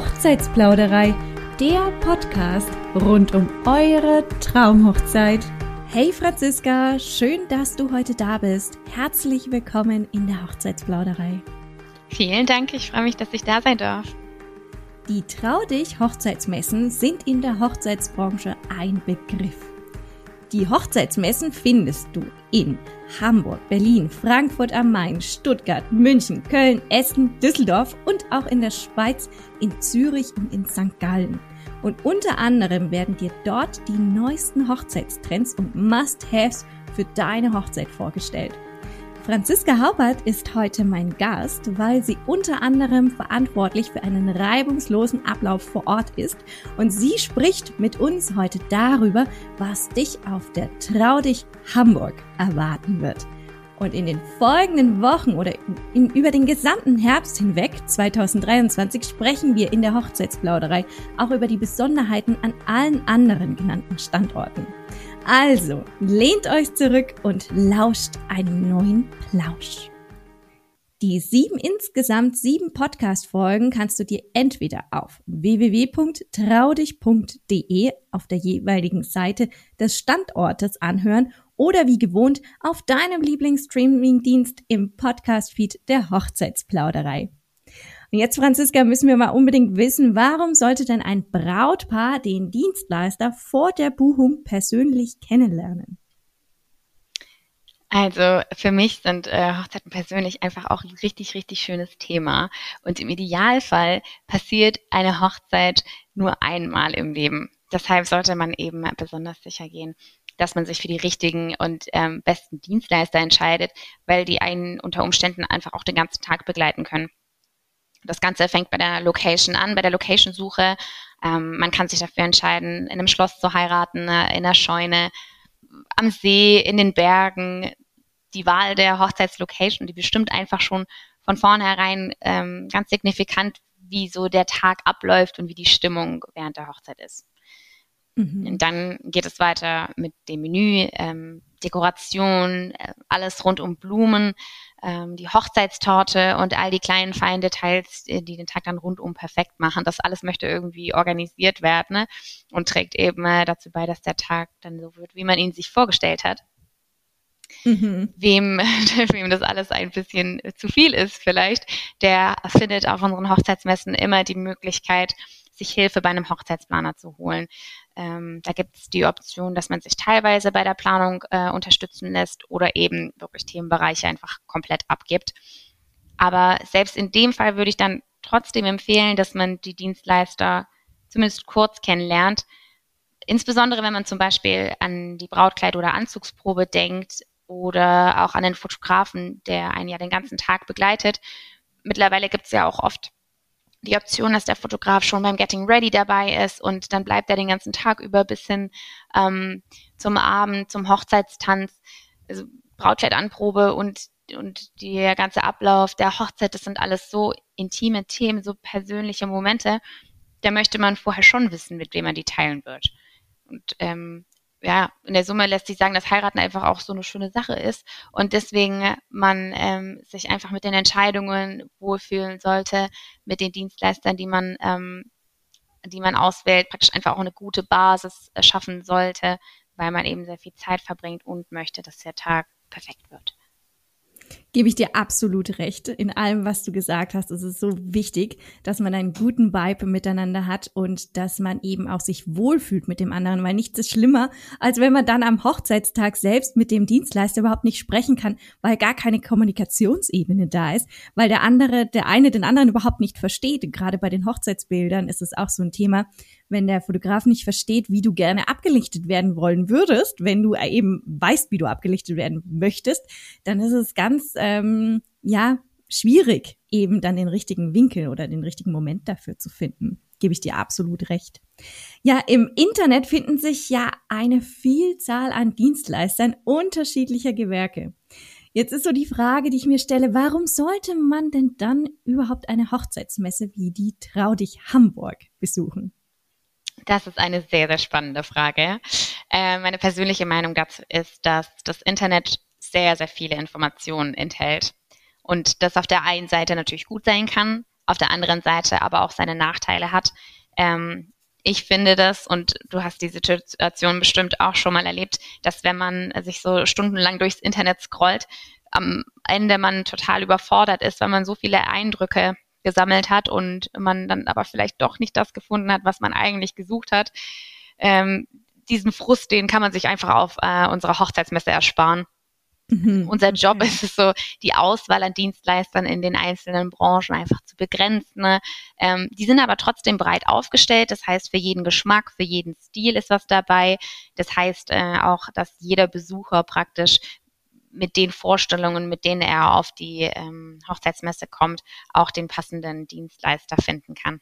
Hochzeitsplauderei, der Podcast rund um eure Traumhochzeit. Hey Franziska, schön, dass du heute da bist. Herzlich willkommen in der Hochzeitsplauderei. Vielen Dank, ich freue mich, dass ich da sein darf. Die Trau dich Hochzeitsmessen sind in der Hochzeitsbranche ein Begriff. Die Hochzeitsmessen findest du in Hamburg, Berlin, Frankfurt am Main, Stuttgart, München, Köln, Essen, Düsseldorf und auch in der Schweiz, in Zürich und in St. Gallen. Und unter anderem werden dir dort die neuesten Hochzeitstrends und Must-Haves für deine Hochzeit vorgestellt. Franziska Haubert ist heute mein Gast, weil sie unter anderem verantwortlich für einen reibungslosen Ablauf vor Ort ist und sie spricht mit uns heute darüber, was dich auf der Trau dich Hamburg erwarten wird. Und in den folgenden Wochen oder in, über den gesamten Herbst hinweg 2023 sprechen wir in der Hochzeitsplauderei auch über die Besonderheiten an allen anderen genannten Standorten. Also, lehnt euch zurück und lauscht einem neuen Plausch. Die sieben insgesamt sieben Podcast-Folgen kannst du dir entweder auf www.traudich.de auf der jeweiligen Seite des Standortes anhören oder wie gewohnt auf deinem Lieblingsstreaming-Dienst im Podcast-Feed der Hochzeitsplauderei. Und jetzt, Franziska, müssen wir mal unbedingt wissen, warum sollte denn ein Brautpaar den Dienstleister vor der Buchung persönlich kennenlernen? Also für mich sind äh, Hochzeiten persönlich einfach auch ein richtig, richtig schönes Thema. Und im Idealfall passiert eine Hochzeit nur einmal im Leben. Deshalb sollte man eben besonders sicher gehen, dass man sich für die richtigen und ähm, besten Dienstleister entscheidet, weil die einen unter Umständen einfach auch den ganzen Tag begleiten können. Das Ganze fängt bei der Location an, bei der Location-Suche. Ähm, man kann sich dafür entscheiden, in einem Schloss zu heiraten, äh, in der Scheune, am See, in den Bergen. Die Wahl der Hochzeitslocation, die bestimmt einfach schon von vornherein ähm, ganz signifikant, wie so der Tag abläuft und wie die Stimmung während der Hochzeit ist. Mhm. Und dann geht es weiter mit dem Menü, ähm, Dekoration, äh, alles rund um Blumen, ähm, die Hochzeitstorte und all die kleinen feinen Details, äh, die den Tag dann rundum perfekt machen. Das alles möchte irgendwie organisiert werden ne? und trägt eben äh, dazu bei, dass der Tag dann so wird, wie man ihn sich vorgestellt hat. Mhm. Wem, wem das alles ein bisschen zu viel ist vielleicht, der findet auf unseren Hochzeitsmessen immer die Möglichkeit, sich Hilfe bei einem Hochzeitsplaner zu holen. Ähm, da gibt es die Option, dass man sich teilweise bei der Planung äh, unterstützen lässt oder eben wirklich Themenbereiche einfach komplett abgibt. Aber selbst in dem Fall würde ich dann trotzdem empfehlen, dass man die Dienstleister zumindest kurz kennenlernt. Insbesondere wenn man zum Beispiel an die Brautkleid- oder Anzugsprobe denkt oder auch an den Fotografen, der einen ja den ganzen Tag begleitet. Mittlerweile gibt es ja auch oft die Option, dass der Fotograf schon beim Getting Ready dabei ist und dann bleibt er den ganzen Tag über bis hin ähm, zum Abend, zum Hochzeitstanz, also Brautkleidanprobe und und der ganze Ablauf der Hochzeit, das sind alles so intime Themen, so persönliche Momente. Da möchte man vorher schon wissen, mit wem man die teilen wird. Und ähm, ja, in der Summe lässt sich sagen, dass Heiraten einfach auch so eine schöne Sache ist und deswegen man ähm, sich einfach mit den Entscheidungen wohlfühlen sollte, mit den Dienstleistern, die man, ähm, die man auswählt, praktisch einfach auch eine gute Basis schaffen sollte, weil man eben sehr viel Zeit verbringt und möchte, dass der Tag perfekt wird gebe ich dir absolut recht in allem, was du gesagt hast. Es ist so wichtig, dass man einen guten Vibe miteinander hat und dass man eben auch sich wohlfühlt mit dem anderen, weil nichts ist schlimmer, als wenn man dann am Hochzeitstag selbst mit dem Dienstleister überhaupt nicht sprechen kann, weil gar keine Kommunikationsebene da ist, weil der andere, der eine den anderen überhaupt nicht versteht. Gerade bei den Hochzeitsbildern ist es auch so ein Thema, wenn der Fotograf nicht versteht, wie du gerne abgelichtet werden wollen würdest, wenn du eben weißt, wie du abgelichtet werden möchtest, dann ist es ganz, ähm, ja, schwierig, eben dann den richtigen Winkel oder den richtigen Moment dafür zu finden. Gebe ich dir absolut recht. Ja, im Internet finden sich ja eine Vielzahl an Dienstleistern unterschiedlicher Gewerke. Jetzt ist so die Frage, die ich mir stelle, warum sollte man denn dann überhaupt eine Hochzeitsmesse wie die Trau dich Hamburg besuchen? Das ist eine sehr, sehr spannende Frage. Äh, meine persönliche Meinung dazu ist, dass das Internet sehr, sehr viele Informationen enthält. Und das auf der einen Seite natürlich gut sein kann, auf der anderen Seite aber auch seine Nachteile hat. Ähm, ich finde das, und du hast die Situation bestimmt auch schon mal erlebt, dass wenn man sich so stundenlang durchs Internet scrollt, am Ende man total überfordert ist, weil man so viele Eindrücke gesammelt hat und man dann aber vielleicht doch nicht das gefunden hat, was man eigentlich gesucht hat. Ähm, diesen Frust, den kann man sich einfach auf äh, unserer Hochzeitsmesse ersparen. Mhm. Unser Job okay. ist es so, die Auswahl an Dienstleistern in den einzelnen Branchen einfach zu begrenzen. Ne? Ähm, die sind aber trotzdem breit aufgestellt. Das heißt, für jeden Geschmack, für jeden Stil ist was dabei. Das heißt äh, auch, dass jeder Besucher praktisch mit den Vorstellungen, mit denen er auf die ähm, Hochzeitsmesse kommt, auch den passenden Dienstleister finden kann.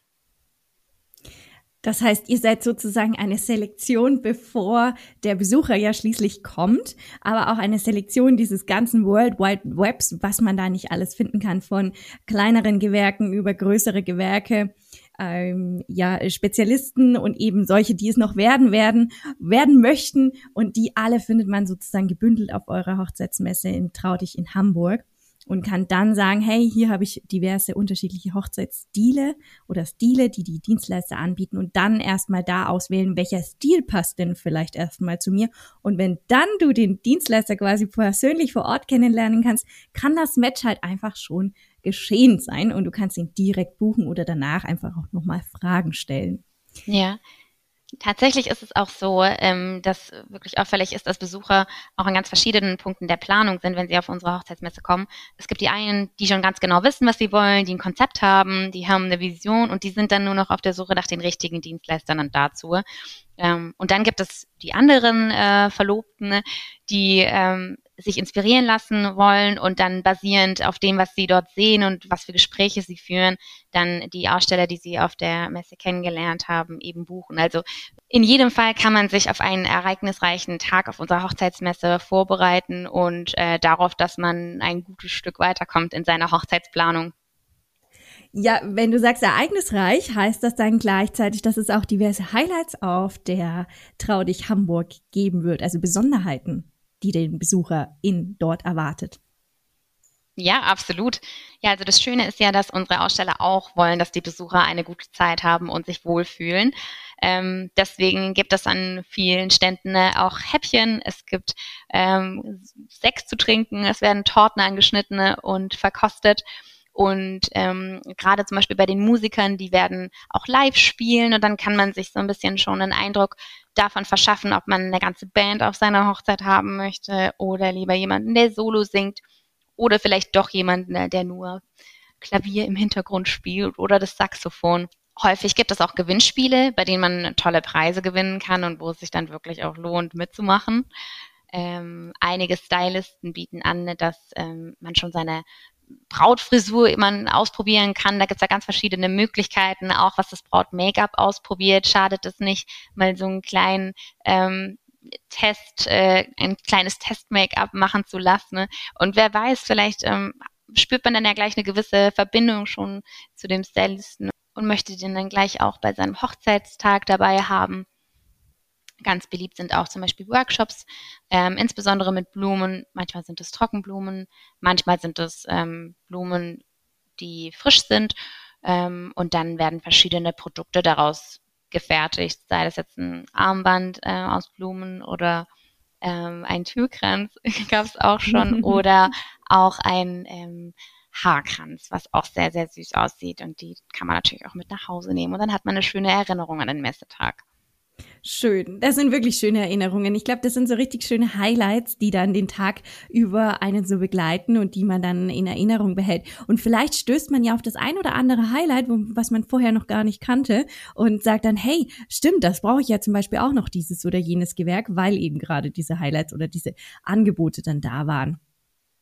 Das heißt, ihr seid sozusagen eine Selektion, bevor der Besucher ja schließlich kommt, aber auch eine Selektion dieses ganzen World Wide Webs, was man da nicht alles finden kann, von kleineren Gewerken über größere Gewerke, ähm, ja, Spezialisten und eben solche, die es noch werden werden, werden möchten. Und die alle findet man sozusagen gebündelt auf eurer Hochzeitsmesse in Traudig in Hamburg und kann dann sagen, hey, hier habe ich diverse unterschiedliche Hochzeitsstile oder Stile, die die Dienstleister anbieten und dann erstmal da auswählen, welcher Stil passt denn vielleicht erstmal zu mir. Und wenn dann du den Dienstleister quasi persönlich vor Ort kennenlernen kannst, kann das Match halt einfach schon geschehen sein und du kannst ihn direkt buchen oder danach einfach auch nochmal Fragen stellen. Ja, Tatsächlich ist es auch so, ähm, dass wirklich auffällig ist, dass Besucher auch an ganz verschiedenen Punkten der Planung sind, wenn sie auf unsere Hochzeitsmesse kommen. Es gibt die einen, die schon ganz genau wissen, was sie wollen, die ein Konzept haben, die haben eine Vision und die sind dann nur noch auf der Suche nach den richtigen Dienstleistern und dazu. Ähm, und dann gibt es die anderen äh, Verlobten, die ähm, sich inspirieren lassen wollen und dann basierend auf dem, was sie dort sehen und was für Gespräche sie führen, dann die Aussteller, die sie auf der Messe kennengelernt haben, eben buchen. Also in jedem Fall kann man sich auf einen ereignisreichen Tag auf unserer Hochzeitsmesse vorbereiten und äh, darauf, dass man ein gutes Stück weiterkommt in seiner Hochzeitsplanung. Ja, wenn du sagst ereignisreich, heißt das dann gleichzeitig, dass es auch diverse Highlights auf der Trau dich Hamburg geben wird, also Besonderheiten die den Besucher in dort erwartet. Ja, absolut. Ja, also das Schöne ist ja, dass unsere Aussteller auch wollen, dass die Besucher eine gute Zeit haben und sich wohlfühlen. Ähm, deswegen gibt es an vielen Ständen äh, auch Häppchen. Es gibt ähm, Sekt zu trinken, es werden Torten angeschnitten und verkostet. Und ähm, gerade zum Beispiel bei den Musikern, die werden auch live spielen und dann kann man sich so ein bisschen schon einen Eindruck davon verschaffen, ob man eine ganze Band auf seiner Hochzeit haben möchte oder lieber jemanden, der Solo singt oder vielleicht doch jemanden, der nur Klavier im Hintergrund spielt oder das Saxophon. Häufig gibt es auch Gewinnspiele, bei denen man tolle Preise gewinnen kann und wo es sich dann wirklich auch lohnt, mitzumachen. Ähm, einige Stylisten bieten an, dass ähm, man schon seine Brautfrisur man ausprobieren kann. Da gibt's ja ganz verschiedene Möglichkeiten, auch was das Braut-Make-up ausprobiert. Schadet es nicht, mal so einen kleinen ähm, Test, äh, ein kleines Test-Make-up machen zu lassen. Ne? Und wer weiß, vielleicht ähm, spürt man dann ja gleich eine gewisse Verbindung schon zu dem Stylisten und möchte den dann gleich auch bei seinem Hochzeitstag dabei haben. Ganz beliebt sind auch zum Beispiel Workshops, ähm, insbesondere mit Blumen. Manchmal sind es Trockenblumen, manchmal sind es ähm, Blumen, die frisch sind. Ähm, und dann werden verschiedene Produkte daraus gefertigt, sei das jetzt ein Armband äh, aus Blumen oder ähm, ein Türkranz, gab es auch schon, oder auch ein ähm, Haarkranz, was auch sehr, sehr süß aussieht. Und die kann man natürlich auch mit nach Hause nehmen. Und dann hat man eine schöne Erinnerung an den Messetag. Schön. Das sind wirklich schöne Erinnerungen. Ich glaube, das sind so richtig schöne Highlights, die dann den Tag über einen so begleiten und die man dann in Erinnerung behält. Und vielleicht stößt man ja auf das ein oder andere Highlight, was man vorher noch gar nicht kannte und sagt dann, hey, stimmt, das brauche ich ja zum Beispiel auch noch dieses oder jenes Gewerk, weil eben gerade diese Highlights oder diese Angebote dann da waren.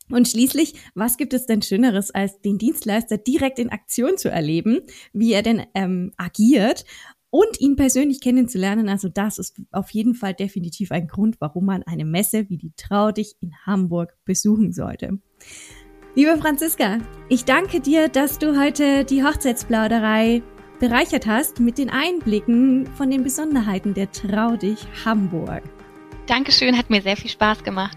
Und schließlich, was gibt es denn Schöneres, als den Dienstleister direkt in Aktion zu erleben, wie er denn ähm, agiert und ihn persönlich kennenzulernen. Also das ist auf jeden Fall definitiv ein Grund, warum man eine Messe wie die Trau dich in Hamburg besuchen sollte. Liebe Franziska, ich danke dir, dass du heute die Hochzeitsplauderei bereichert hast mit den Einblicken von den Besonderheiten der Trau dich Hamburg. Dankeschön, hat mir sehr viel Spaß gemacht.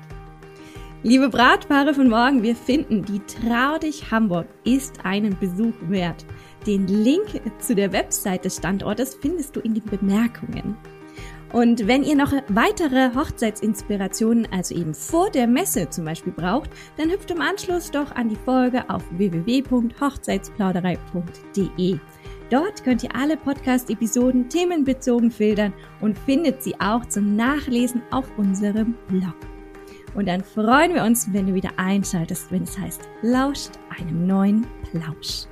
Liebe Bratpaare von morgen, wir finden, die Trau dich Hamburg ist einen Besuch wert. Den Link zu der Website des Standortes findest du in den Bemerkungen. Und wenn ihr noch weitere Hochzeitsinspirationen, also eben vor der Messe zum Beispiel braucht, dann hüpft im Anschluss doch an die Folge auf www.hochzeitsplauderei.de. Dort könnt ihr alle Podcast-Episoden themenbezogen filtern und findet sie auch zum Nachlesen auf unserem Blog. Und dann freuen wir uns, wenn du wieder einschaltest, wenn es heißt, lauscht einem neuen Plausch.